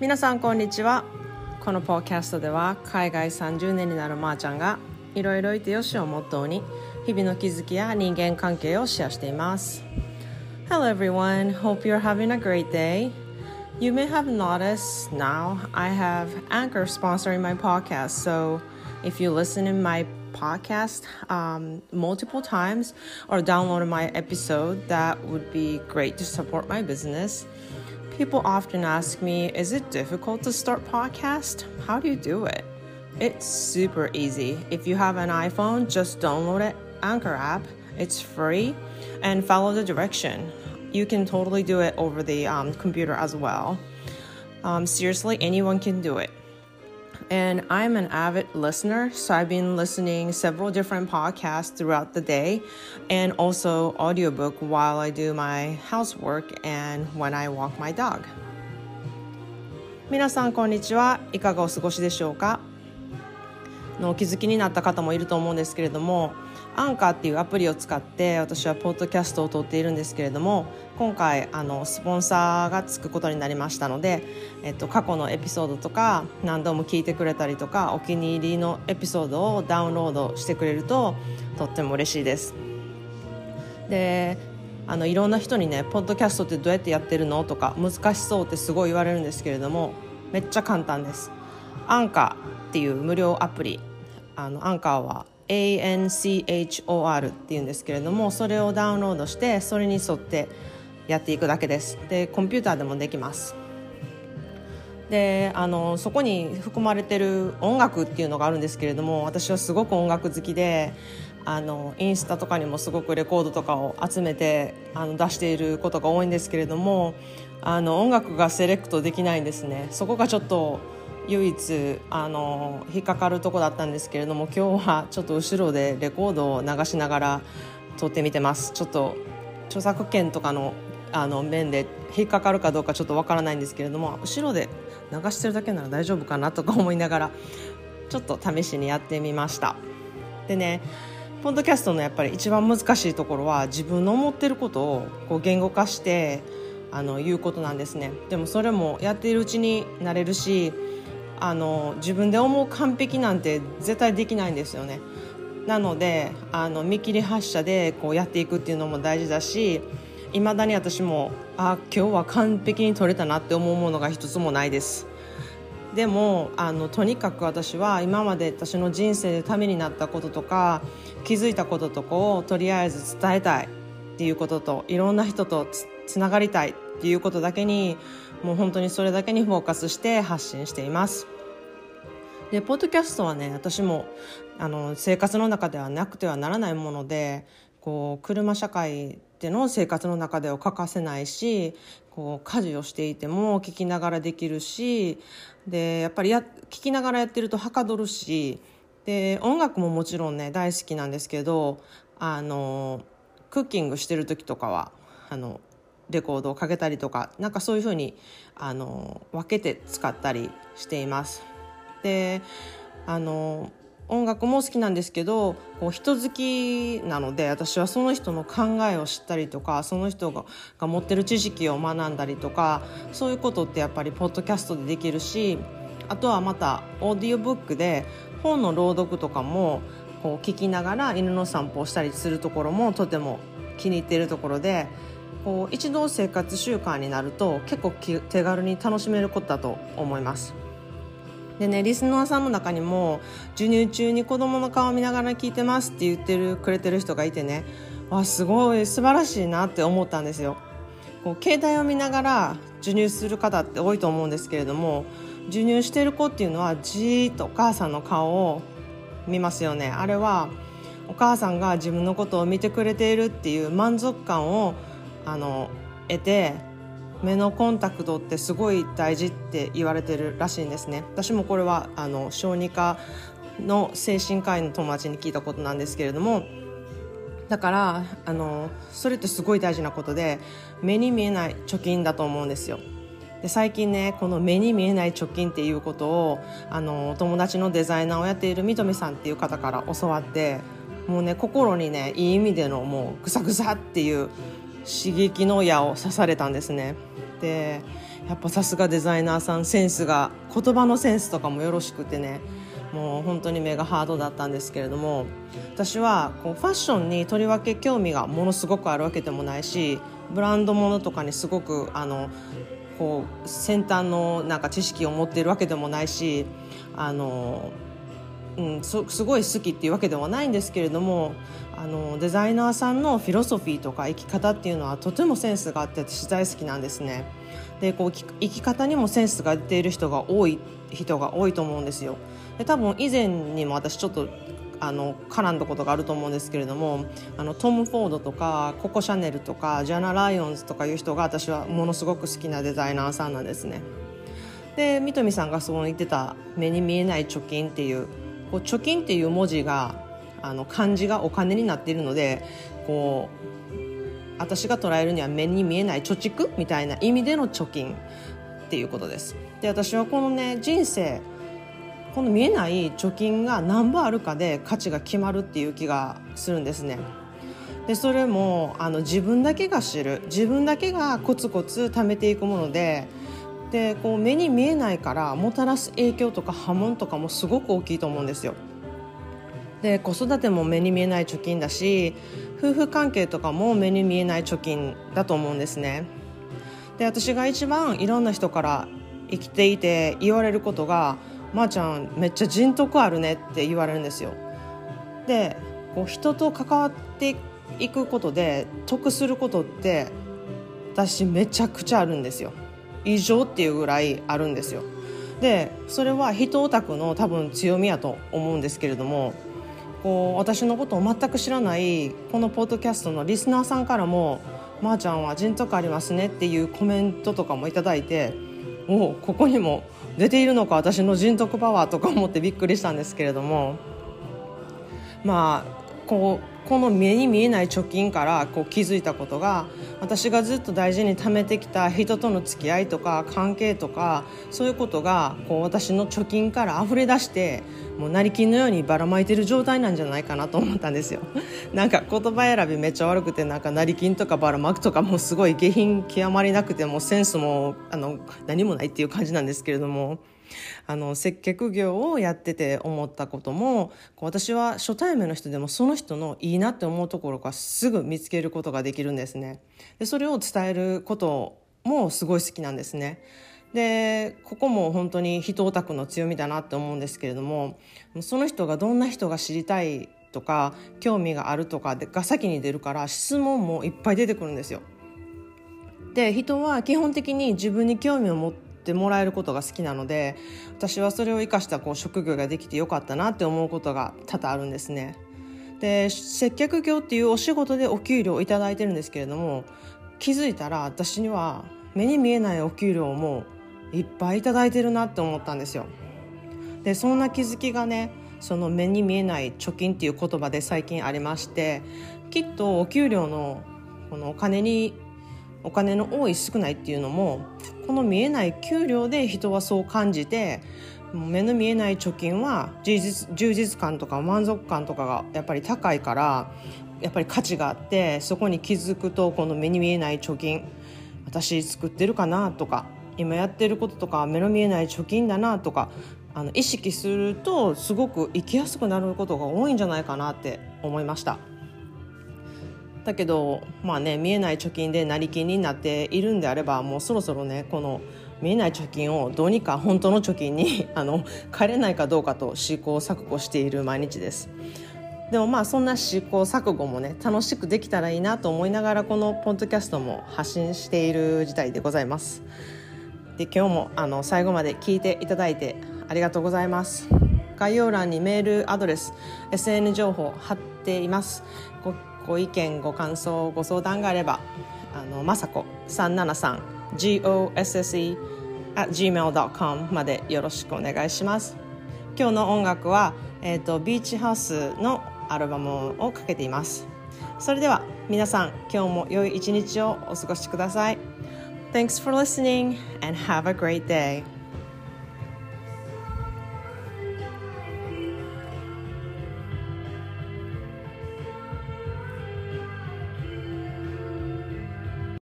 皆さんこんにちはこのポッドキャストでは海外30年になるまーちゃんがいろいろいてよしをモットーに日々の気づきや人間関係をシェアしています Hello everyone, hope you're having a great day You may have noticed now I have Anchor sponsoring my podcast so if you listen in my podcast um, multiple times or download my episode that would be great to support my business People often ask me, is it difficult to start podcast? How do you do it? It's super easy. If you have an iPhone, just download it, Anchor app. It's free and follow the direction. You can totally do it over the um, computer as well. Um, seriously, anyone can do it and I'm an avid listener, so I've been listening several different podcasts throughout the day and also audiobook while I do my housework and when I walk my dog. 皆さんこんにちはいかがお過ごしでしょうかのお気づきになった方もいると思うんですけれども アンカーっていうアプリを使って私はポッドキャストを撮っているんですけれども今回あのスポンサーがつくことになりましたので、えっと、過去のエピソードとか何度も聞いてくれたりとかお気に入りのエピソードをダウンロードしてくれるととっても嬉しいです。であのいろんな人にね「ポッドキャストってどうやってやってるの?」とか「難しそう」ってすごい言われるんですけれどもめっちゃ簡単です。アンカーっていう無料アプリあのアンカーは ANCHOR っていうんですけれどもそれをダウンロードしてそれに沿ってやっていくだけです。でコンピューターでもできます。であのそこに含まれてる音楽っていうのがあるんですけれども私はすごく音楽好きであのインスタとかにもすごくレコードとかを集めてあの出していることが多いんですけれどもあの音楽がセレクトできないんですね。そこがちょっと唯一あの引っかかるとこだったんですけれども今日はちょっと後ろでレコードを流しながら撮ってみてます。ちょっと著作権とかのあの面で引っかかるかどうかちょっとわからないんですけれども後ろで流してるだけなら大丈夫かなとか思いながらちょっと試しにやってみました。でねポッドキャストのやっぱり一番難しいところは自分の思ってることをこう言語化してあの言うことなんですね。でもそれもやっているうちになれるしあの自分で思う完璧なんて絶対できないんですよね。なのであの見切り発車でこうやっていくっていうのも大事だしいまだに私もあ今日は完璧に撮れたなって思うものが一つもないです。でもあのとにかく私は今まで私の人生でためになったこととか気づいたこととかをとりあえず伝えたいっていうことといろんな人とつながりたいっていうことだけにもう本当にそれだけにフォーカスして発信しています。でポッドキャストはね私もあの生活の中ではなくてはならないものでこう車社会での生活の中では欠かせないしこう家事をしていても聞きながらできるしでやっぱりや聞きながらやってるとはかどるしで音楽ももちろんね大好きなんですけどあのクッキングしてる時とかはあのレコードをかけたりとかなんかそういうふうにあの分けて使ったりしています。であの音楽も好きなんですけどこう人好きなので私はその人の考えを知ったりとかその人がが持ってる知識を学んだりとかそういうことってやっぱりポッドキャストでできるしあとはまたオーディオブックで本の朗読とかもこう聞きながら犬の散歩をしたりするところもとても気に入っているところでこう一度生活習慣になると結構手軽に楽しめることだと思います。でねリスナーさんの中にも授乳中に子供の顔を見ながら聞いてますって言ってるくれてる人がいてねわすごい素晴らしいなって思ったんですよ。こう携帯を見ながら授乳する方って多いと思うんですけれども授乳してる子っていうのはじーっとお母さんの顔を見ますよねあれはお母さんが自分のことを見てくれているっていう満足感をあの得て目のコンタクトってすごい大事って言われてるらしいんですね。私もこれはあの小児科の精神科医の友達に聞いたことなんですけれどもだからあのそれってすごい大事なことで目に見えない貯金だと思うんですよ。で最近ねこの目に見えない貯金っていうことをあの友達のデザイナーをやっているみとみさんっていう方から教わってもうね心にねいい意味でのもうグサグサっていう刺激の矢を刺されたんですね。でやっぱさすがデザイナーさんセンスが言葉のセンスとかもよろしくてねもう本当に目がハードだったんですけれども私はこうファッションにとりわけ興味がものすごくあるわけでもないしブランドものとかにすごくあのこう先端のなんか知識を持っているわけでもないしあの、うん、すごい好きっていうわけではないんですけれどもあのデザイナーさんのフィロソフィーとか生き方っていうのはとてもセンスがあって私大好きなんですね。でこう生き方にもセンスが出ている人が多い人が多いと思うんですよ。で多分以前にも私ちょっとあの絡んだことがあると思うんですけれどもあのトム・フォードとかココ・シャネルとかジャナ・ライオンズとかいう人が私はものすごく好きなデザイナーさんなんですね。で三富さんがそう言ってた目に見えない貯金っていうこう貯金っていう文字があの漢字がお金になっているのでこう私が捉えるには目に見えない貯蓄みたいな意味での貯金っていうことです。で私はこのね人生この見えない貯金が何本あるかで価値が決まるっていう気がするんですね。でそれもあの自分だけが知る自分だけがコツコツ貯めていくものででこう目に見えないからもたらす影響とか波紋とかもすごく大きいと思うんですよ。で子育ても目に見えない貯金だし夫婦関係とかも目に見えない貯金だと思うんですね。で私が一番いろんな人から生きていて言われることがまー、あ、ちゃんめっちゃ人徳あるねって言われるんですよ。でこう人と関わっていくことで得することって私めちゃくちゃあるんですよ。異常っていうぐらいあるんですよ。でそれは人オタクの多分強みやと思うんですけれどもこう私のことを全く知らないこのポッドキャストのリスナーさんからも「まー、あ、ちゃんは人徳ありますね」っていうコメントとかも頂いておここにも出ているのか私の人徳パワーとか思ってびっくりしたんですけれども。まあこうこの目に見えない貯金からこう気づいたことが私がずっと大事に貯めてきた人との付き合いとか関係とかそういうことがこう私の貯金から溢れ出してもう成金のようにばらまいてる状態なんじゃないかなと思ったんですよ なんか言葉選びめっちゃ悪くてなんか成金とかばらまくとかもすごい下品極まりなくてもセンスもあの何もないっていう感じなんですけれども。あの接客業をやってて思ったことも私は初対面の人でもその人のいいなって思うところがすぐ見つけることができるんですね。でそれを伝えることもすごい好きなんですね。でここも本当に人オタクの強みだなって思うんですけれどもその人がどんな人が知りたいとか興味があるとかが先に出るから質問もいっぱい出てくるんですよ。で人は基本的に自分に興味を持ってってもらえることが好きなので私はそれを生かしたこう職業ができてよかったなって思うことが多々あるんですね。で接客業っていうお仕事でお給料を頂いてるんですけれども気づいたら私には目に見えないお給料もいっぱい頂いてるなって思ったんですよ。でそんな気づきがねその目に見えない貯金っていう言葉で最近ありましてきっとお給料のこのお金にお金の多い少ないっていうのもこの見えない給料で人はそう感じて目の見えない貯金は充実充実感とか満足感とかがやっぱり高いからやっぱり価値があってそこに気づくとこの目に見えない貯金私作ってるかなとか今やってることとか目の見えない貯金だなとかあの意識するとすごく生きやすくなることが多いんじゃないかなって思いました。だけどまあね見えない貯金で成金になっているんであればもうそろそろねこの見えない貯金をどうにか本当の貯金に あの変えれないかどうかと試行錯誤している毎日です。でもまあそんな試行錯誤もね楽しくできたらいいなと思いながらこのポッドキャストも発信している事態でございます。で今日もあの最後まで聞いていただいてありがとうございます。概要欄にメールアドレス SN 情報貼っていますご意見ご感想ご相談があればあのまさこ373 GOSSE at gmail.com までよろしくお願いします。今日の音楽は、えーと、ビーチハウスのアルバムをかけています。それでは皆さん今日も良い一日をお過ごしください。Thanks for listening and have a great day.